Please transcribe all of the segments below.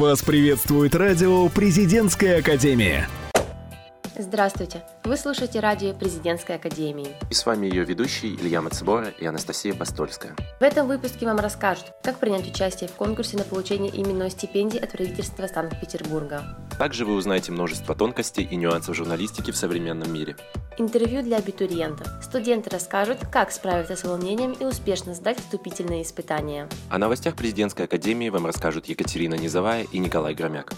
Вас приветствует радио «Президентская академия». Здравствуйте! Вы слушаете радио Президентской Академии. И с вами ее ведущие Илья Мацебора и Анастасия Постольская. В этом выпуске вам расскажут, как принять участие в конкурсе на получение именной стипендии от правительства Санкт-Петербурга. Также вы узнаете множество тонкостей и нюансов журналистики в современном мире. Интервью для абитуриентов. Студенты расскажут, как справиться с волнением и успешно сдать вступительные испытания. О новостях Президентской Академии вам расскажут Екатерина Низовая и Николай Громяк.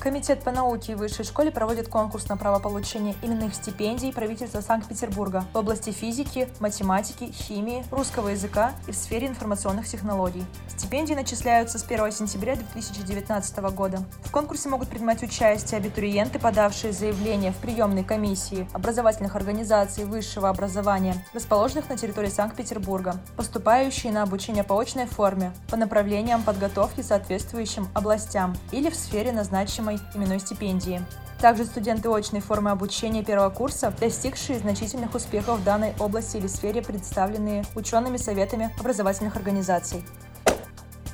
Комитет по науке и высшей школе проводит конкурс на право получения именных стипендий правительства Санкт-Петербурга в области физики, математики, химии, русского языка и в сфере информационных технологий. Стипендии начисляются с 1 сентября 2019 года. В конкурсе могут принимать участие абитуриенты, подавшие заявление в приемной комиссии образовательных организаций высшего образования, расположенных на территории Санкт-Петербурга, поступающие на обучение по очной форме по направлениям подготовки соответствующим областям или в сфере назначенной называемой именной стипендии. Также студенты очной формы обучения первого курса, достигшие значительных успехов в данной области или сфере, представленные учеными советами образовательных организаций.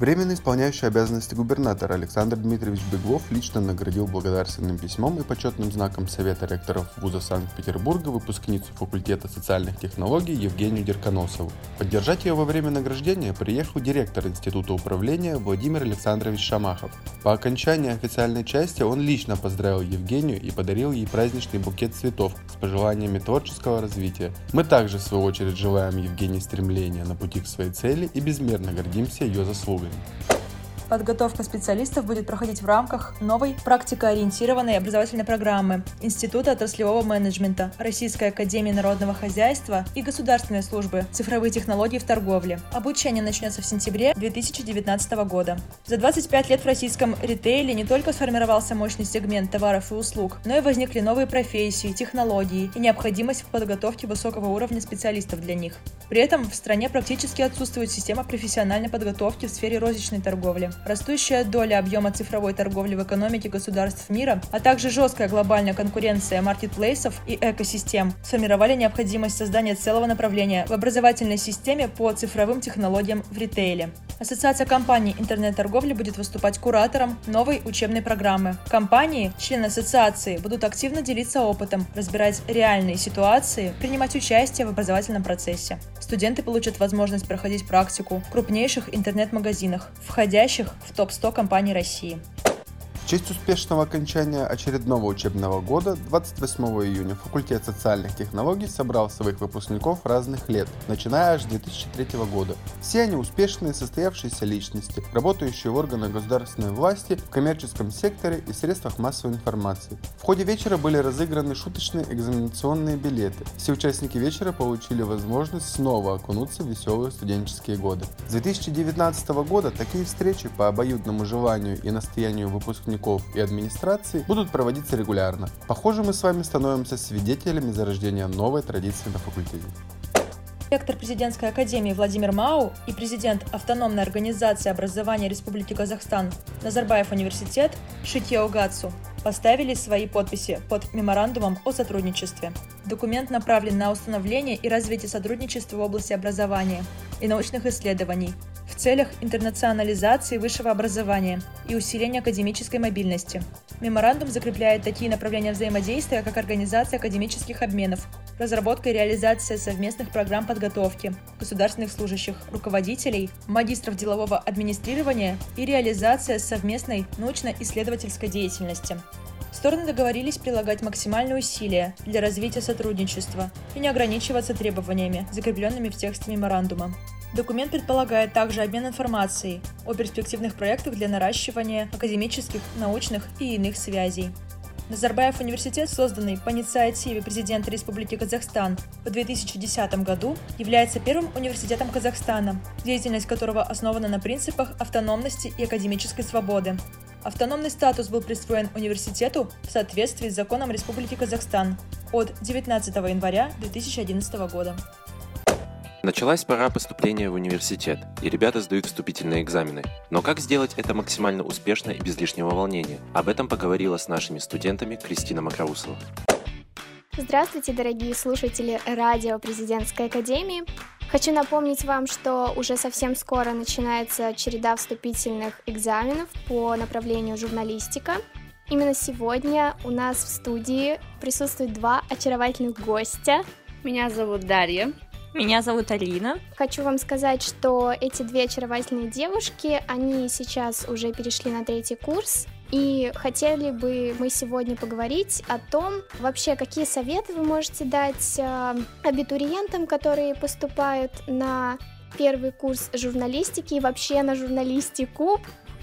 Временно исполняющий обязанности губернатора Александр Дмитриевич Беглов лично наградил благодарственным письмом и почетным знаком Совета ректоров вуза Санкт-Петербурга выпускницу факультета социальных технологий Евгению Дерконосову. Поддержать ее во время награждения приехал директор Института управления Владимир Александрович Шамахов. По окончании официальной части он лично поздравил Евгению и подарил ей праздничный букет цветов с пожеланиями творческого развития. Мы также, в свою очередь, желаем Евгении стремления на пути к своей цели и безмерно гордимся ее заслугами. moving. Подготовка специалистов будет проходить в рамках новой практикоориентированной образовательной программы Института отраслевого менеджмента Российской академии народного хозяйства и Государственной службы цифровые технологии в торговле. Обучение начнется в сентябре 2019 года. За 25 лет в российском ритейле не только сформировался мощный сегмент товаров и услуг, но и возникли новые профессии, технологии и необходимость в подготовке высокого уровня специалистов для них. При этом в стране практически отсутствует система профессиональной подготовки в сфере розничной торговли. Растущая доля объема цифровой торговли в экономике государств мира, а также жесткая глобальная конкуренция маркетплейсов и экосистем сформировали необходимость создания целого направления в образовательной системе по цифровым технологиям в ритейле. Ассоциация компаний интернет-торговли будет выступать куратором новой учебной программы. Компании, члены ассоциации, будут активно делиться опытом, разбирать реальные ситуации, принимать участие в образовательном процессе. Студенты получат возможность проходить практику в крупнейших интернет-магазинах, входящих в топ-100 компаний России. В честь успешного окончания очередного учебного года 28 июня факультет социальных технологий собрал своих выпускников разных лет, начиная аж с 2003 года. Все они успешные состоявшиеся личности, работающие в органах государственной власти, в коммерческом секторе и средствах массовой информации. В ходе вечера были разыграны шуточные экзаменационные билеты. Все участники вечера получили возможность снова окунуться в веселые студенческие годы. С 2019 года такие встречи по обоюдному желанию и настоянию выпускников выпускников и администрации будут проводиться регулярно. Похоже, мы с вами становимся свидетелями зарождения новой традиции на факультете. Ректор президентской академии Владимир Мау и президент автономной организации образования Республики Казахстан Назарбаев университет Шитьео Гацу поставили свои подписи под меморандумом о сотрудничестве. Документ направлен на установление и развитие сотрудничества в области образования и научных исследований в целях интернационализации высшего образования и усиления академической мобильности. Меморандум закрепляет такие направления взаимодействия, как организация академических обменов, разработка и реализация совместных программ подготовки государственных служащих, руководителей, магистров делового администрирования и реализация совместной научно-исследовательской деятельности. Стороны договорились прилагать максимальные усилия для развития сотрудничества и не ограничиваться требованиями, закрепленными в тексте меморандума. Документ предполагает также обмен информацией о перспективных проектах для наращивания академических, научных и иных связей. Назарбаев университет, созданный по инициативе президента Республики Казахстан в 2010 году, является первым университетом Казахстана, деятельность которого основана на принципах автономности и академической свободы. Автономный статус был присвоен университету в соответствии с законом Республики Казахстан от 19 января 2011 года. Началась пора поступления в университет, и ребята сдают вступительные экзамены. Но как сделать это максимально успешно и без лишнего волнения? Об этом поговорила с нашими студентами Кристина Макроусова. Здравствуйте, дорогие слушатели радио Президентской Академии. Хочу напомнить вам, что уже совсем скоро начинается череда вступительных экзаменов по направлению журналистика. Именно сегодня у нас в студии присутствуют два очаровательных гостя. Меня зовут Дарья. Меня зовут Алина. Хочу вам сказать, что эти две очаровательные девушки, они сейчас уже перешли на третий курс, и хотели бы мы сегодня поговорить о том, вообще, какие советы вы можете дать э, абитуриентам, которые поступают на первый курс журналистики и вообще на журналистику.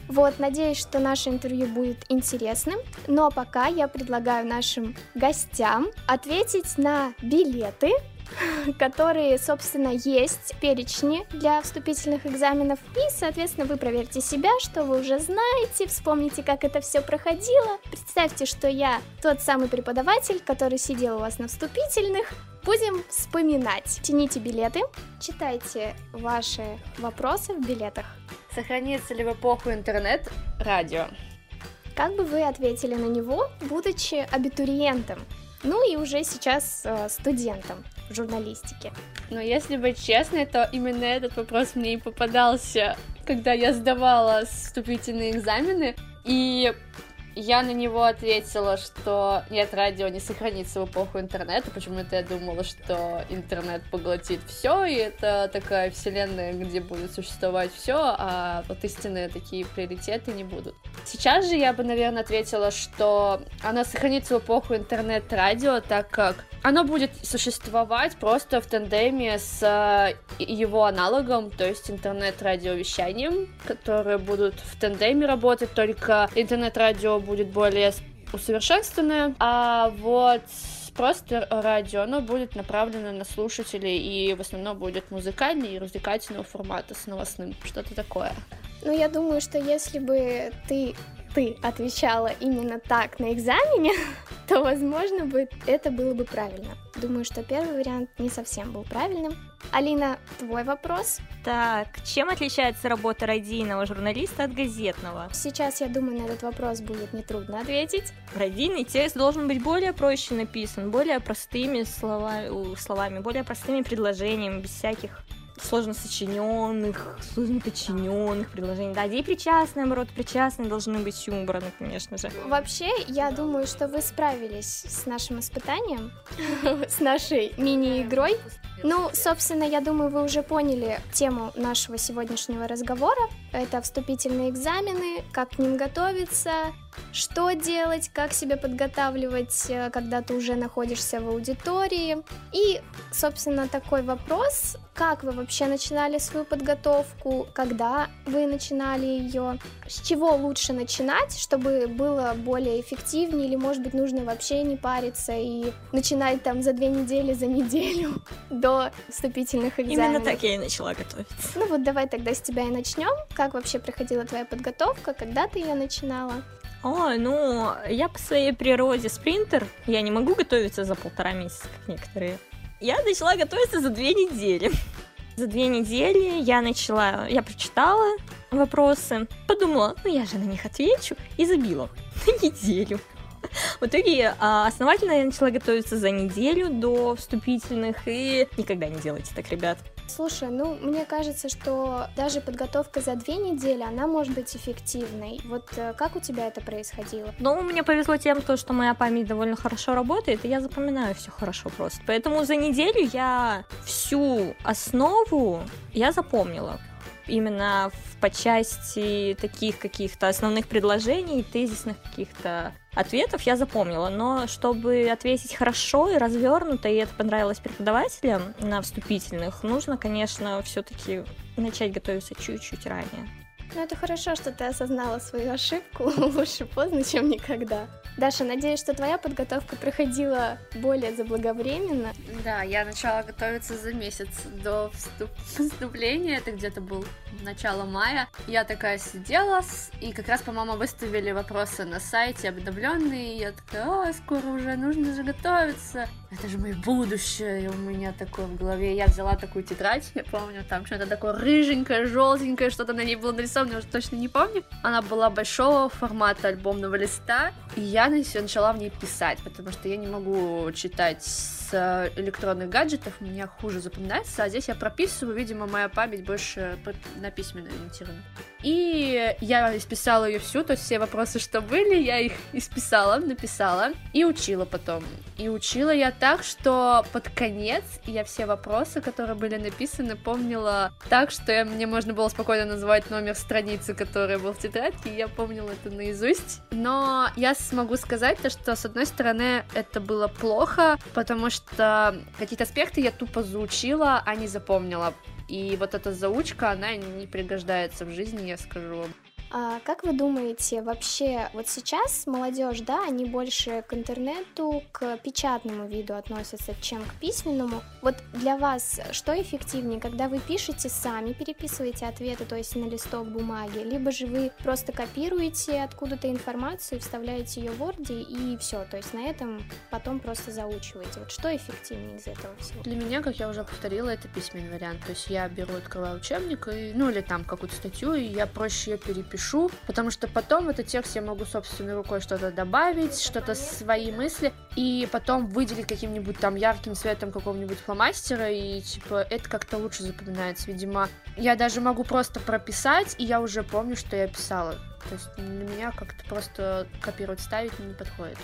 Вот, надеюсь, что наше интервью будет интересным. Но пока я предлагаю нашим гостям ответить на билеты, которые, собственно, есть перечни для вступительных экзаменов. И, соответственно, вы проверьте себя, что вы уже знаете, вспомните, как это все проходило. Представьте, что я тот самый преподаватель, который сидел у вас на вступительных. Будем вспоминать. Тяните билеты, читайте ваши вопросы в билетах. Сохранится ли в эпоху интернет радио? Как бы вы ответили на него, будучи абитуриентом? Ну и уже сейчас э, студентом журналистики. Но если быть честной, то именно этот вопрос мне и попадался, когда я сдавала вступительные экзамены. И я на него ответила, что нет, радио не сохранится в эпоху интернета. Почему-то я думала, что интернет поглотит все, и это такая вселенная, где будет существовать все, а вот истинные такие приоритеты не будут. Сейчас же я бы, наверное, ответила, что оно сохранится в эпоху интернет-радио, так как оно будет существовать просто в тандеме с э, его аналогом, то есть интернет-радиовещанием, которые будут в тандеме работать, только интернет-радио будет более усовершенствованное, а вот просто радио, оно будет направлено на слушателей и в основном будет музыкальный и развлекательного формата с новостным, что-то такое. Ну, я думаю, что если бы ты ты отвечала именно так на экзамене, то, возможно, бы это было бы правильно. Думаю, что первый вариант не совсем был правильным. Алина, твой вопрос? Так, чем отличается работа радийного журналиста от газетного? Сейчас, я думаю, на этот вопрос будет нетрудно ответить. Радийный текст должен быть более проще написан, более простыми слова, словами, более простыми предложениями, без всяких сложно сочиненных, сложно подчиненных предложений. Да, где причастные, наоборот, причастные должны быть убраны, конечно же. Вообще, я думаю, что вы справились с нашим испытанием, с нашей мини-игрой. Ну, собственно, я думаю, вы уже поняли тему нашего сегодняшнего разговора. Это вступительные экзамены, как к ним готовиться, что делать, как себя подготавливать, э, когда ты уже находишься в аудитории. И, собственно, такой вопрос, как вы вообще начинали свою подготовку, когда вы начинали ее, с чего лучше начинать, чтобы было более эффективнее, или, может быть, нужно вообще не париться и начинать там за две недели, за неделю до вступительных экзаменов. Именно так я и начала готовиться. Ну вот давай тогда с тебя и начнем. Как вообще проходила твоя подготовка, когда ты ее начинала? О, ну, я по своей природе спринтер, я не могу готовиться за полтора месяца, как некоторые. Я начала готовиться за две недели. За две недели я начала, я прочитала вопросы, подумала, ну я же на них отвечу, и забила на неделю. В итоге а, основательно я начала готовиться за неделю до вступительных, и никогда не делайте так, ребят. Слушай, ну, мне кажется, что даже подготовка за две недели, она может быть эффективной. Вот э, как у тебя это происходило? Ну, мне повезло тем, то, что моя память довольно хорошо работает, и я запоминаю все хорошо просто. Поэтому за неделю я всю основу я запомнила именно в, по части таких каких-то основных предложений, тезисных каких-то ответов я запомнила, но чтобы ответить хорошо и развернуто, и это понравилось преподавателям на вступительных, нужно, конечно, все-таки начать готовиться чуть-чуть ранее. Ну, это хорошо, что ты осознала свою ошибку. Лучше поздно, чем никогда. Даша, надеюсь, что твоя подготовка проходила более заблаговременно. Да, я начала готовиться за месяц до вступ... вступления, это где-то был начало мая. Я такая сидела, и как раз, по-моему, выставили вопросы на сайте обновленные, я такая, а, скоро уже нужно же готовиться. Это же мое будущее, и у меня такое в голове. Я взяла такую тетрадь, я помню, там что-то такое рыженькое, желтенькое, что-то на ней было нарисовано, я уже точно не помню. Она была большого формата альбомного листа, и я я начала в ней писать, потому что я не могу читать с электронных гаджетов, у меня хуже запоминается, а здесь я прописываю, видимо, моя память больше на письменно ориентирована. И я исписала ее всю, то есть все вопросы, что были, я их исписала, написала и учила потом. И учила я так, что под конец я все вопросы, которые были написаны, помнила так, что мне можно было спокойно называть номер страницы, которая был в тетрадке, и я помнила это наизусть. Но я смогу сказать то, что с одной стороны это было плохо, потому что какие-то аспекты я тупо заучила, а не запомнила. И вот эта заучка, она не пригождается в жизни, я скажу вам. А как вы думаете, вообще вот сейчас молодежь, да, они больше к интернету, к печатному виду относятся, чем к письменному? Вот для вас что эффективнее, когда вы пишете сами, переписываете ответы, то есть на листок бумаги, либо же вы просто копируете откуда-то информацию, вставляете ее в Word и все, то есть на этом потом просто заучиваете. Вот что эффективнее из этого всего? Для меня, как я уже повторила, это письменный вариант. То есть я беру, открываю учебник, и, ну или там какую-то статью, и я проще ее перепишу пишу, потому что потом в этот текст я могу собственной рукой что-то добавить, что-то свои мысли, и потом выделить каким-нибудь там ярким цветом какого-нибудь фломастера, и типа это как-то лучше запоминается, видимо. Я даже могу просто прописать, и я уже помню, что я писала. То есть на меня как-то просто копировать, ставить не подходит.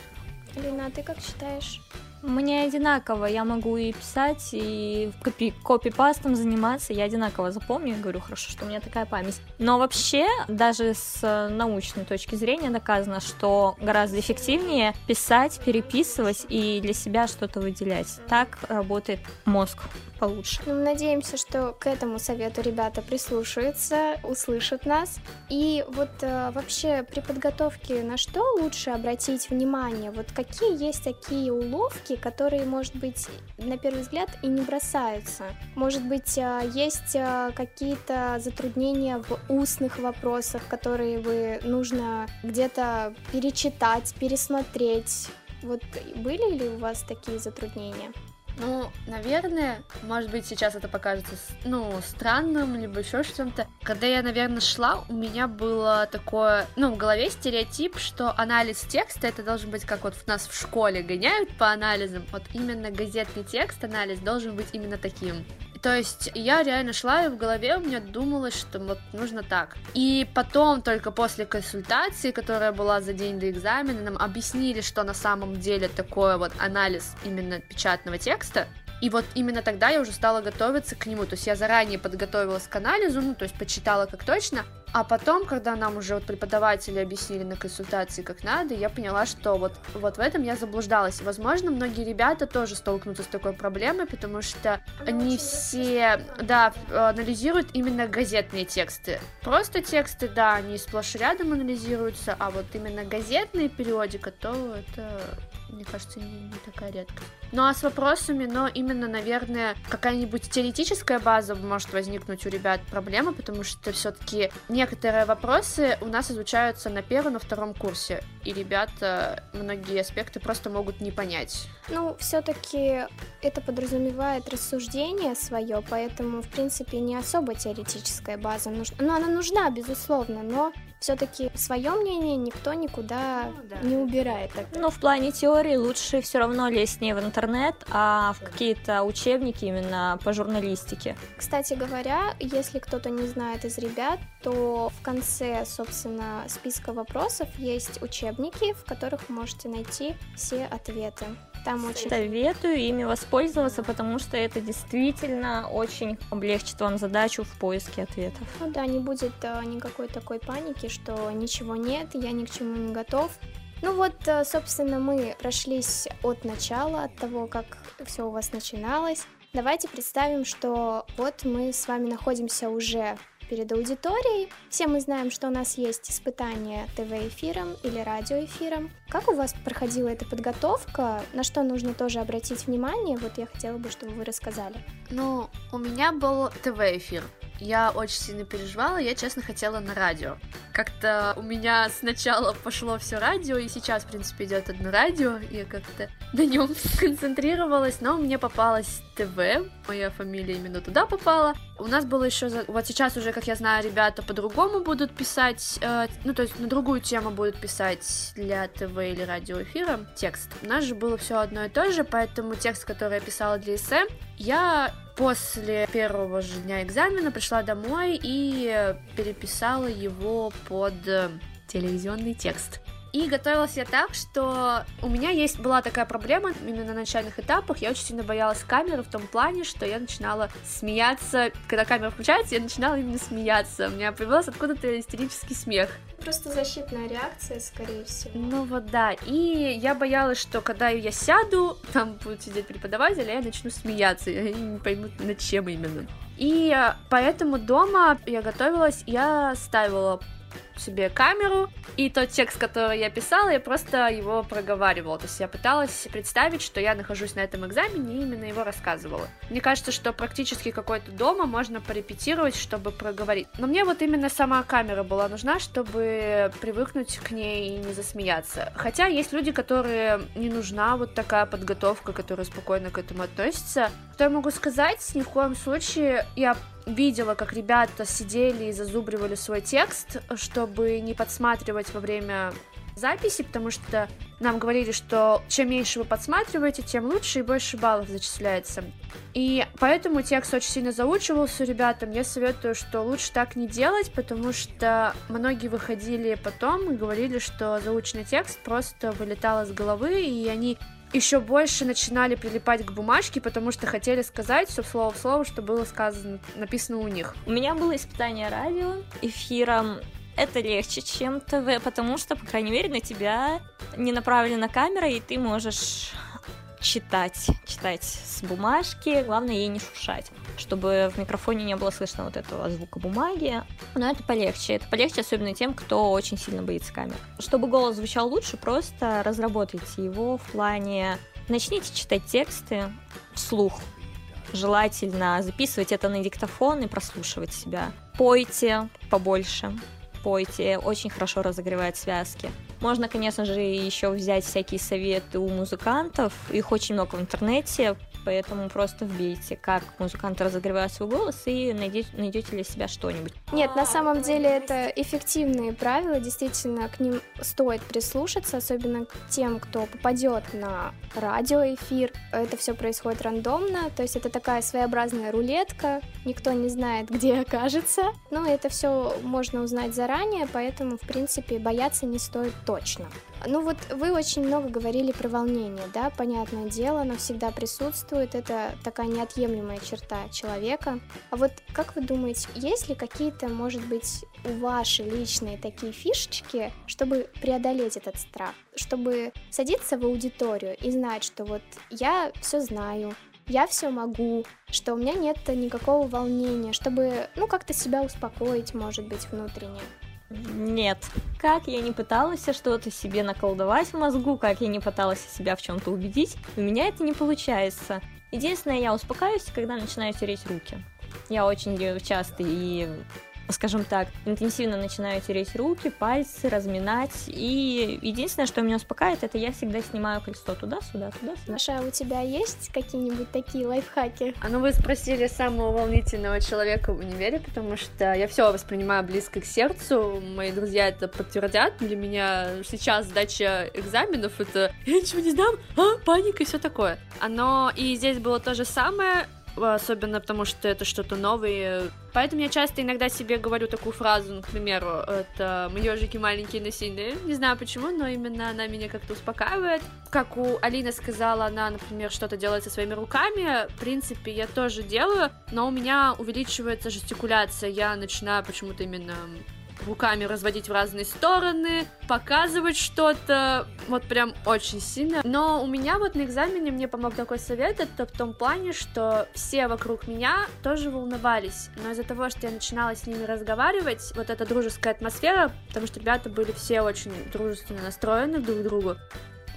Лина, а ты как считаешь? Мне одинаково, я могу и писать, и копи копипастом заниматься, я одинаково запомню, и говорю, хорошо, что у меня такая память. Но вообще, даже с научной точки зрения доказано, что гораздо эффективнее писать, переписывать и для себя что-то выделять. Так работает мозг получше. Ну, надеемся, что к этому совету ребята прислушаются, услышат нас. И вот э, вообще при подготовке на что лучше обратить внимание? Вот какие есть такие уловки, которые, может быть, на первый взгляд и не бросаются? Может быть, э, есть э, какие-то затруднения в устных вопросах, которые вы нужно где-то перечитать, пересмотреть? Вот были ли у вас такие затруднения? Ну, наверное, может быть, сейчас это покажется, ну, странным, либо еще что-то. Когда я, наверное, шла, у меня было такое, ну, в голове стереотип, что анализ текста это должен быть как вот нас в школе гоняют по анализам. Вот именно газетный текст, анализ должен быть именно таким. То есть я реально шла, и в голове у меня думалось, что вот нужно так. И потом, только после консультации, которая была за день до экзамена, нам объяснили, что на самом деле такое вот анализ именно печатного текста. И вот именно тогда я уже стала готовиться к нему. То есть я заранее подготовилась к анализу, ну, то есть почитала как точно. А потом, когда нам уже вот преподаватели объяснили на консультации, как надо, я поняла, что вот, вот в этом я заблуждалась. Возможно, многие ребята тоже столкнутся с такой проблемой, потому что они все, да, анализируют именно газетные тексты. Просто тексты, да, они сплошь рядом анализируются, а вот именно газетные периодика, то это мне кажется, не, не такая редкость. Ну а с вопросами, но именно, наверное, какая-нибудь теоретическая база может возникнуть у ребят проблема, потому что все-таки некоторые вопросы у нас изучаются на первом, на втором курсе, и ребята многие аспекты просто могут не понять. Ну, все-таки это подразумевает рассуждение свое, поэтому, в принципе, не особо теоретическая база нужна. Ну, она нужна, безусловно, но все-таки свое мнение никто никуда ну, да. не убирает. Так. Ну, в плане теории лучше все равно лезть не в интернет, а в какие-то учебники именно по журналистике. Кстати говоря, если кто-то не знает из ребят, то в конце, собственно, списка вопросов есть учебники, в которых можете найти все ответы. Там очень... Советую ими воспользоваться, потому что это действительно очень облегчит вам задачу в поиске ответов. Ну да, не будет а, никакой такой паники, что ничего нет, я ни к чему не готов. Ну вот, э, собственно, мы прошлись от начала, от того, как все у вас начиналось. Давайте представим, что вот мы с вами находимся уже перед аудиторией. Все мы знаем, что у нас есть испытания ТВ-эфиром или радиоэфиром. Как у вас проходила эта подготовка? На что нужно тоже обратить внимание? Вот я хотела бы, чтобы вы рассказали. Ну, у меня был ТВ-эфир. Я очень сильно переживала, я, честно, хотела на радио. Как-то у меня сначала пошло все радио, и сейчас, в принципе, идет одно радио, я как-то на нем сконцентрировалась, но мне попалось ТВ, моя фамилия именно туда попала. У нас было еще, вот сейчас уже, как я знаю, ребята по-другому будут писать, э, ну, то есть на другую тему будут писать для ТВ или радиоэфира текст. У нас же было все одно и то же, поэтому текст, который я писала для СМ, я после первого же дня экзамена пришла домой и переписала его под э, телевизионный текст. И готовилась я так, что у меня есть была такая проблема именно на начальных этапах. Я очень сильно боялась камеры в том плане, что я начинала смеяться. Когда камера включается, я начинала именно смеяться. У меня появился откуда-то истерический смех. Просто защитная реакция, скорее всего. Ну вот да. И я боялась, что когда я сяду, там будет сидеть преподаватель, а я начну смеяться. И они не поймут, над чем именно. И поэтому дома я готовилась, я ставила себе камеру, и тот текст, который я писала, я просто его проговаривала. То есть я пыталась представить, что я нахожусь на этом экзамене и именно его рассказывала. Мне кажется, что практически какой-то дома можно порепетировать, чтобы проговорить. Но мне вот именно сама камера была нужна, чтобы привыкнуть к ней и не засмеяться. Хотя есть люди, которые не нужна вот такая подготовка, которые спокойно к этому относятся. Что я могу сказать? Ни в коем случае я видела, как ребята сидели и зазубривали свой текст, чтобы не подсматривать во время записи, потому что нам говорили, что чем меньше вы подсматриваете, тем лучше и больше баллов зачисляется. И поэтому текст очень сильно заучивался ребятам. Я советую, что лучше так не делать, потому что многие выходили потом и говорили, что заученный текст просто вылетал из головы, и они еще больше начинали прилипать к бумажке, потому что хотели сказать все слово в слово, что было сказано, написано у них. У меня было испытание радио, эфиром. Это легче, чем ТВ, потому что, по крайней мере, на тебя не направлена камера, и ты можешь читать, читать с бумажки, главное ей не шушать, чтобы в микрофоне не было слышно вот этого звука бумаги. Но это полегче, это полегче особенно тем, кто очень сильно боится камер. Чтобы голос звучал лучше, просто разработайте его в плане начните читать тексты вслух, желательно записывать это на диктофон и прослушивать себя. Пойте побольше, пойте, очень хорошо разогревает связки. Можно, конечно же, еще взять всякие советы у музыкантов, их очень много в интернете, поэтому просто вбейте, как музыканты разогревают свой голос, и найдете, найдете для себя что-нибудь. Нет, на самом деле это эффективные правила, действительно, к ним стоит прислушаться, особенно к тем, кто попадет на радиоэфир. Это все происходит рандомно, то есть это такая своеобразная рулетка, никто не знает, где окажется, но это все можно узнать заранее, поэтому, в принципе, бояться не стоит точно. Ну вот вы очень много говорили про волнение, да, понятное дело, оно всегда присутствует, это такая неотъемлемая черта человека. А вот как вы думаете, есть ли какие-то, может быть, ваши личные такие фишечки, чтобы преодолеть этот страх, чтобы садиться в аудиторию и знать, что вот я все знаю, я все могу, что у меня нет никакого волнения, чтобы, ну, как-то себя успокоить, может быть, внутренне. Нет. Как я не пыталась что-то себе наколдовать в мозгу, как я не пыталась себя в чем-то убедить, у меня это не получается. Единственное, я успокаиваюсь, когда начинаю тереть руки. Я очень часто и скажем так, интенсивно начинаю тереть руки, пальцы, разминать. И единственное, что меня успокаивает, это я всегда снимаю кольцо туда-сюда, туда-сюда. Маша, а у тебя есть какие-нибудь такие лайфхаки? А ну вы спросили самого волнительного человека в универе, потому что я все воспринимаю близко к сердцу. Мои друзья это подтвердят. Для меня сейчас сдача экзаменов это я ничего не знаю, а, паника и все такое. Оно и здесь было то же самое особенно потому что это что-то новое. Поэтому я часто иногда себе говорю такую фразу, ну, к примеру, это «мы ежики маленькие, но сильные». Не знаю почему, но именно она меня как-то успокаивает. Как у Алины сказала, она, например, что-то делает со своими руками. В принципе, я тоже делаю, но у меня увеличивается жестикуляция. Я начинаю почему-то именно руками разводить в разные стороны, показывать что-то, вот прям очень сильно. Но у меня вот на экзамене мне помог такой совет, это в том плане, что все вокруг меня тоже волновались, но из-за того, что я начинала с ними разговаривать, вот эта дружеская атмосфера, потому что ребята были все очень дружественно настроены друг к другу,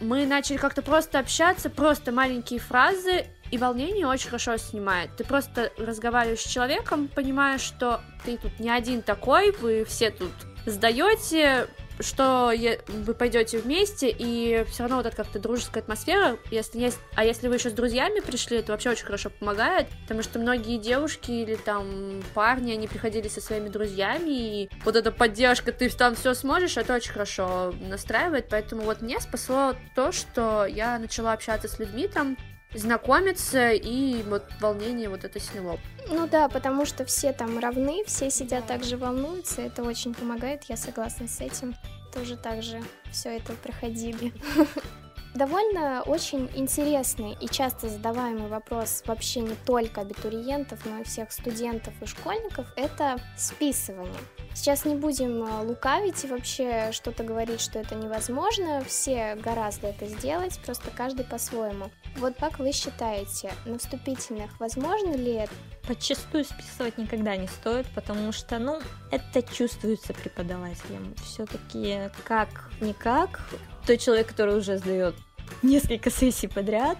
мы начали как-то просто общаться, просто маленькие фразы, И волнение очень хорошо снимает. Ты просто разговариваешь с человеком, понимаешь, что ты тут не один такой, вы все тут сдаете, что вы пойдете вместе, и все равно вот эта как-то дружеская атмосфера, если есть, а если вы еще с друзьями пришли, это вообще очень хорошо помогает, потому что многие девушки или там парни, они приходили со своими друзьями, и вот эта поддержка, ты там все сможешь, это очень хорошо настраивает, поэтому вот мне спасло то, что я начала общаться с людьми там, знакомиться, и вот волнение вот это сняло. Ну да, потому что все там равны, все сидят так же волнуются, это очень помогает, я согласна с этим. Тоже так же все это проходили. Довольно очень интересный и часто задаваемый вопрос вообще не только абитуриентов, но и всех студентов и школьников – это списывание. Сейчас не будем э, лукавить и вообще что-то говорить, что это невозможно. Все гораздо это сделать, просто каждый по-своему. Вот как вы считаете, на вступительных возможно ли это? Подчастую списывать никогда не стоит, потому что, ну, это чувствуется преподавателем. Все-таки как-никак, тот человек, который уже сдает несколько сессий подряд,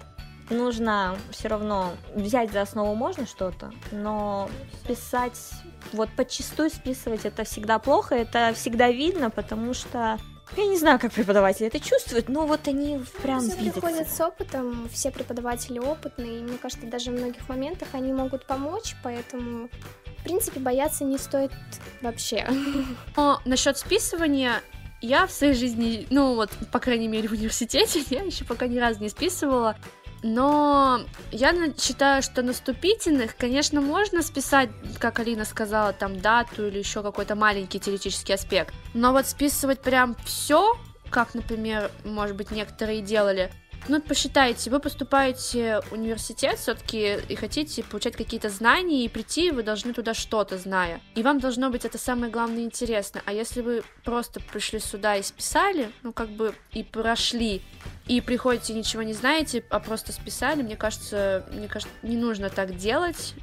нужно все равно взять за основу можно что-то, но списать, вот подчастую списывать это всегда плохо, это всегда видно, потому что я не знаю, как преподаватели это чувствуют, но вот они прям Все приходят с опытом, все преподаватели опытные, и мне кажется, даже в многих моментах они могут помочь, поэтому, в принципе, бояться не стоит вообще. Но насчет списывания я в своей жизни, ну вот, по крайней мере, в университете, я еще пока ни разу не списывала. Но я считаю, что наступительных, конечно, можно списать, как Алина сказала, там дату или еще какой-то маленький теоретический аспект. Но вот списывать прям все, как, например, может быть, некоторые делали, ну, посчитайте, вы поступаете в университет все-таки и хотите получать какие-то знания, и прийти вы должны туда что-то зная. И вам должно быть это самое главное интересно. А если вы просто пришли сюда и списали, ну, как бы и прошли, и приходите ничего не знаете, а просто списали, мне кажется, мне кажется, не нужно так делать.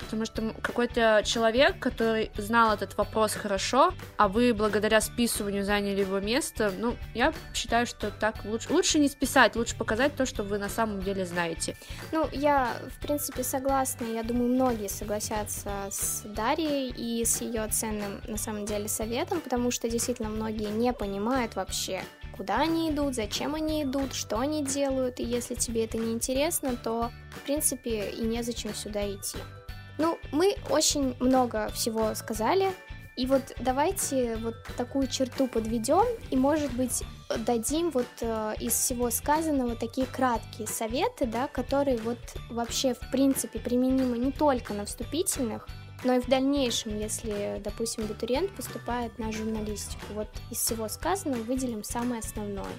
Потому что какой-то человек, который знал этот вопрос хорошо, а вы благодаря списыванию заняли его место, ну, я считаю, что так лучше, лучше не списать, лучше показать то, что вы на самом деле знаете. Ну, я, в принципе, согласна. Я думаю, многие согласятся с Дарьей и с ее ценным, на самом деле, советом, потому что действительно многие не понимают вообще, куда они идут, зачем они идут, что они делают, и если тебе это не интересно, то, в принципе, и незачем сюда идти. Ну, мы очень много всего сказали, и вот давайте вот такую черту подведем и, может быть, дадим вот э, из всего сказанного такие краткие советы, да, которые вот вообще в принципе применимы не только на вступительных, но и в дальнейшем, если, допустим, абитуриент поступает на журналистику. Вот из всего сказанного выделим самое основное.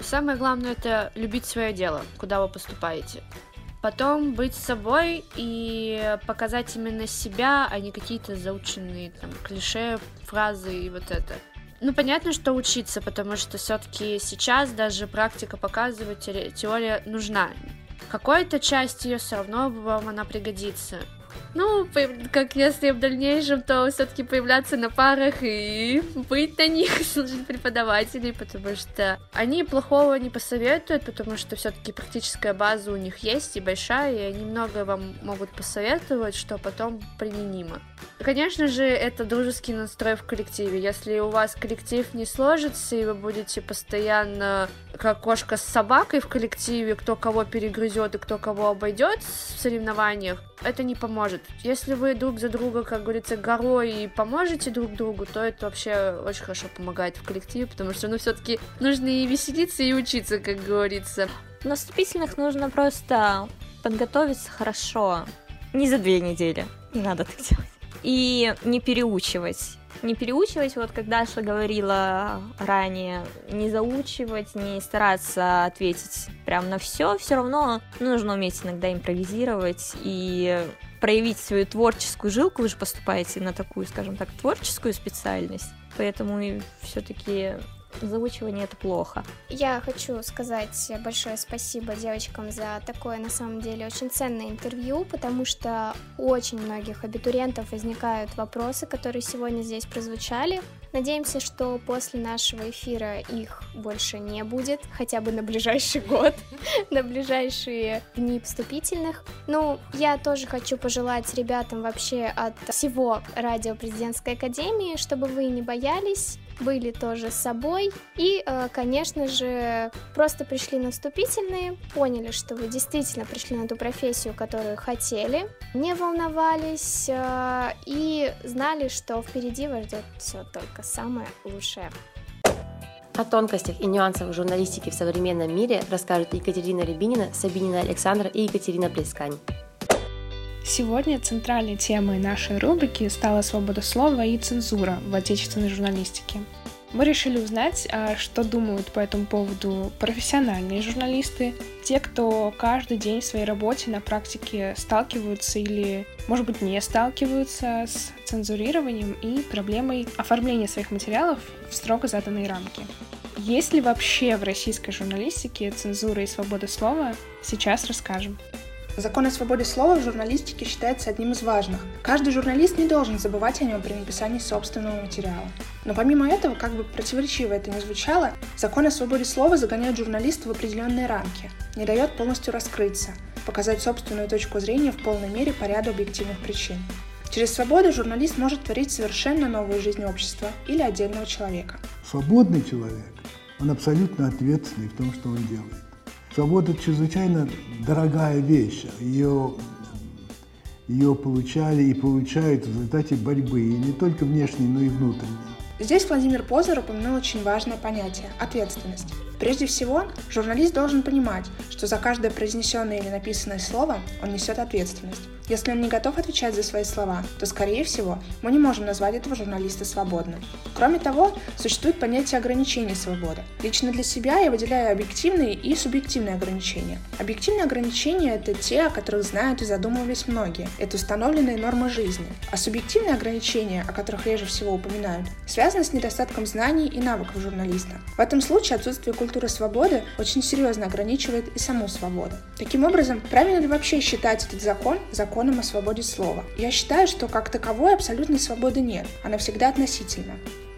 Самое главное это любить свое дело, куда вы поступаете. Потом быть собой и показать именно себя, а не какие-то заученные там клише, фразы и вот это. Ну, понятно, что учиться, потому что все-таки сейчас даже практика показывает, теория нужна. Какой-то часть ее все равно вам она пригодится. Ну, как если в дальнейшем, то все-таки появляться на парах и быть на них служить преподавателей, потому что они плохого не посоветуют, потому что все-таки практическая база у них есть и большая, и они много вам могут посоветовать, что потом применимо. Конечно же, это дружеский настрой в коллективе. Если у вас коллектив не сложится, и вы будете постоянно как кошка с собакой в коллективе, кто кого перегрызет и кто кого обойдет в соревнованиях, это не поможет. Если вы друг за друга, как говорится, горой и поможете друг другу, то это вообще очень хорошо помогает в коллективе, потому что, ну, все-таки нужно и веселиться, и учиться, как говорится. На вступительных нужно просто подготовиться хорошо. Не за две недели. Не надо так делать. И не переучивать не переучивать, вот как Даша говорила ранее, не заучивать, не стараться ответить прям на все, все равно нужно уметь иногда импровизировать и проявить свою творческую жилку, вы же поступаете на такую, скажем так, творческую специальность, поэтому все-таки заучивание это плохо. Я хочу сказать большое спасибо девочкам за такое, на самом деле, очень ценное интервью, потому что у очень многих абитуриентов возникают вопросы, которые сегодня здесь прозвучали. Надеемся, что после нашего эфира их больше не будет, хотя бы на ближайший год, на ближайшие дни вступительных. Ну, я тоже хочу пожелать ребятам вообще от всего радио президентской академии, чтобы вы не боялись, были тоже с собой и, э, конечно же, просто пришли на вступительные, поняли, что вы действительно пришли на ту профессию, которую хотели, не волновались э, и знали, что впереди вас ждет все только самое лучшее. О тонкостях и нюансах журналистики в современном мире расскажут Екатерина Рябинина, Сабинина Александра и Екатерина Плескань. Сегодня центральной темой нашей рубрики стала свобода слова и цензура в отечественной журналистике. Мы решили узнать, а, что думают по этому поводу профессиональные журналисты, те, кто каждый день в своей работе на практике сталкиваются или, может быть, не сталкиваются с цензурированием и проблемой оформления своих материалов в строго заданные рамки. Есть ли вообще в российской журналистике цензура и свобода слова, сейчас расскажем. Закон о свободе слова в журналистике считается одним из важных. Каждый журналист не должен забывать о нем при написании собственного материала. Но помимо этого, как бы противоречиво это ни звучало, закон о свободе слова загоняет журналиста в определенные рамки, не дает полностью раскрыться, показать собственную точку зрения в полной мере по ряду объективных причин. Через свободу журналист может творить совершенно новую жизнь общества или отдельного человека. Свободный человек, он абсолютно ответственный в том, что он делает. Свобода чрезвычайно дорогая вещь. Ее, ее получали и получают в результате борьбы, и не только внешней, но и внутренней. Здесь Владимир Позер упомянул очень важное понятие – ответственность. Прежде всего, журналист должен понимать, что за каждое произнесенное или написанное слово он несет ответственность. Если он не готов отвечать за свои слова, то, скорее всего, мы не можем назвать этого журналиста свободным. Кроме того, существует понятие ограничения свободы. Лично для себя я выделяю объективные и субъективные ограничения. Объективные ограничения – это те, о которых знают и задумывались многие. Это установленные нормы жизни. А субъективные ограничения, о которых реже всего упоминают, связаны с недостатком знаний и навыков журналиста. В этом случае отсутствие культуры свободы очень серьезно ограничивает и саму свободу. Таким образом, правильно ли вообще считать этот закон законом о свободе слова? Я считаю, что как таковой абсолютной свободы нет, она всегда относительна.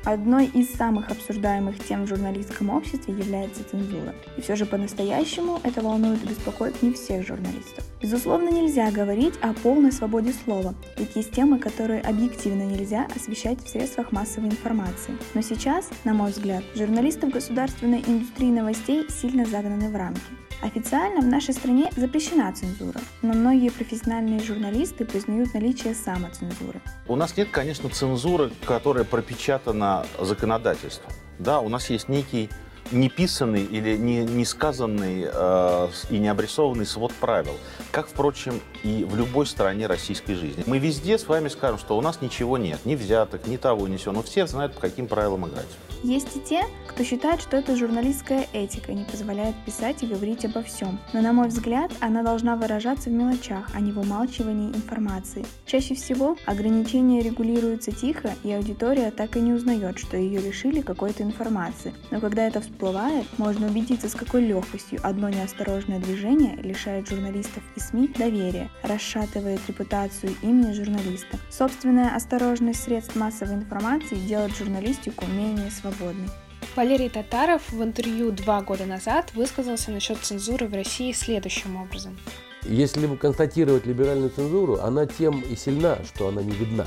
Одной из самых обсуждаемых тем в журналистском обществе является цензура. И все же по-настоящему это волнует и беспокоит не всех журналистов. Безусловно, нельзя говорить о полной свободе слова, ведь есть темы, которые объективно нельзя освещать в средствах массовой информации. Но сейчас, на мой взгляд, журналисты в государственной индустрии новостей сильно загнаны в рамки. Официально в нашей стране запрещена цензура, но многие профессиональные журналисты признают наличие самоцензуры. У нас нет, конечно, цензуры, которая пропечатана законодательством. Да, у нас есть некий неписанный или не, не сказанный э, и не обрисованный свод правил, как, впрочем, и в любой стране российской жизни. Мы везде с вами скажем, что у нас ничего нет, ни взяток, ни того, ни сего, но все знают, по каким правилам играть. Есть и те, кто считает, что это журналистская этика не позволяет писать и говорить обо всем. Но, на мой взгляд, она должна выражаться в мелочах, а не в умалчивании информации. Чаще всего ограничения регулируются тихо, и аудитория так и не узнает, что ее лишили какой-то информации. Но когда это всплывает, можно убедиться, с какой легкостью одно неосторожное движение лишает журналистов и СМИ доверия, расшатывает репутацию имени журналиста. Собственная осторожность средств массовой информации делает журналистику менее свободной свободной. Валерий Татаров в интервью два года назад высказался насчет цензуры в России следующим образом. Если констатировать либеральную цензуру, она тем и сильна, что она не видна.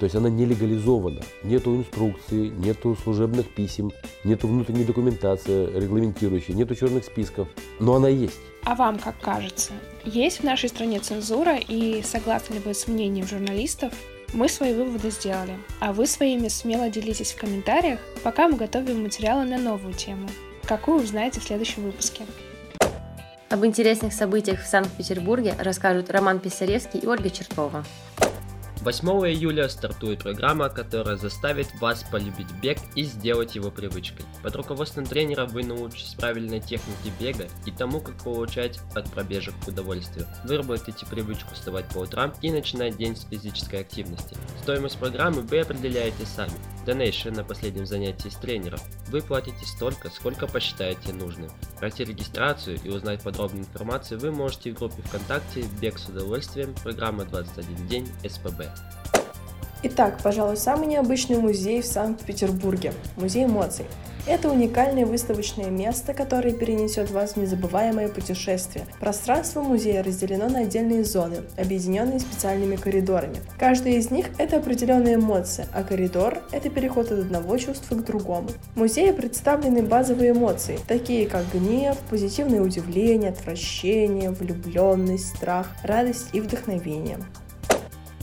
То есть она не легализована. Нету инструкции, нету служебных писем, нету внутренней документации регламентирующей, нету черных списков. Но она есть. А вам как кажется, есть в нашей стране цензура и согласны ли вы с мнением журналистов, мы свои выводы сделали, а вы своими смело делитесь в комментариях, пока мы готовим материалы на новую тему, какую узнаете в следующем выпуске. Об интересных событиях в Санкт-Петербурге расскажут Роман Писаревский и Ольга Черкова. 8 июля стартует программа, которая заставит вас полюбить бег и сделать его привычкой. Под руководством тренера вы научитесь правильной технике бега и тому, как получать от пробежек удовольствие. Выработайте привычку вставать по утрам и начинать день с физической активности. Стоимость программы вы определяете сами. Donation на последнем занятии с тренером. Вы платите столько, сколько посчитаете нужным. Пройти регистрацию и узнать подробную информацию вы можете в группе ВКонтакте «Бег с удовольствием. Программа 21 день СПБ». Итак, пожалуй, самый необычный музей в Санкт-Петербурге – музей эмоций. Это уникальное выставочное место, которое перенесет вас в незабываемое путешествие. Пространство музея разделено на отдельные зоны, объединенные специальными коридорами. Каждая из них – это определенная эмоция, а коридор – это переход от одного чувства к другому. В музее представлены базовые эмоции, такие как гнев, позитивное удивление, отвращение, влюбленность, страх, радость и вдохновение.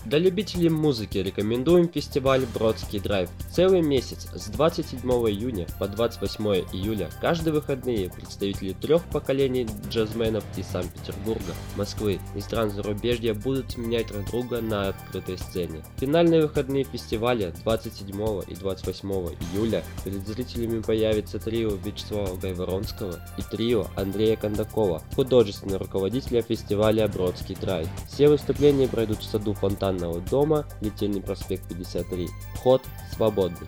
Для любителей музыки рекомендуем фестиваль Бродский драйв. Целый месяц с 27 июня по 28 июля каждые выходные представители трех поколений джазменов из Санкт-Петербурга, Москвы и стран зарубежья будут сменять друг друга на открытой сцене. Финальные выходные фестиваля 27 и 28 июля перед зрителями появится трио Вячеслава Гайворонского и трио Андрея Кондакова, художественного руководителя фестиваля Бродский драйв. Все выступления пройдут в саду Фонтан Банного дома, Литейный проспект 53. Вход свободный.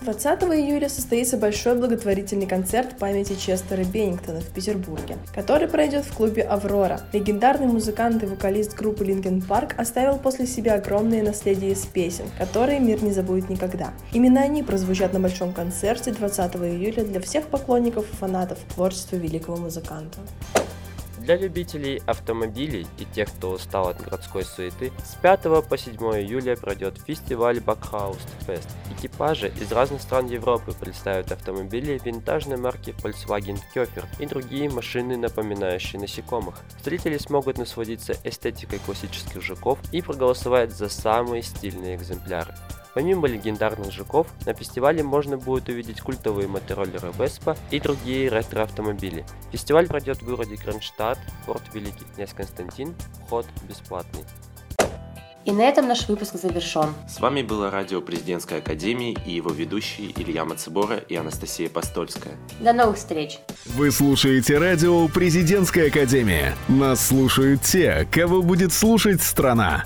20 июля состоится большой благотворительный концерт памяти Честера Беннингтона в Петербурге, который пройдет в клубе «Аврора». Легендарный музыкант и вокалист группы Linkin Park оставил после себя огромное наследие из песен, которые мир не забудет никогда. Именно они прозвучат на большом концерте 20 июля для всех поклонников и фанатов творчества великого музыканта. Для любителей автомобилей и тех, кто устал от городской суеты, с 5 по 7 июля пройдет фестиваль BugHaus Fest. Экипажи из разных стран Европы представят автомобили винтажной марки Volkswagen Käfer и другие машины, напоминающие насекомых. Зрители смогут насладиться эстетикой классических жуков и проголосовать за самые стильные экземпляры. Помимо легендарных жуков, на фестивале можно будет увидеть культовые мотороллеры Vespa и другие ретро-автомобили. Фестиваль пройдет в городе Кронштадт, порт Великий князь Константин, вход бесплатный. И на этом наш выпуск завершен. С вами было радио Президентской Академии и его ведущие Илья Мацебора и Анастасия Постольская. До новых встреч! Вы слушаете радио Президентская Академия. Нас слушают те, кого будет слушать страна.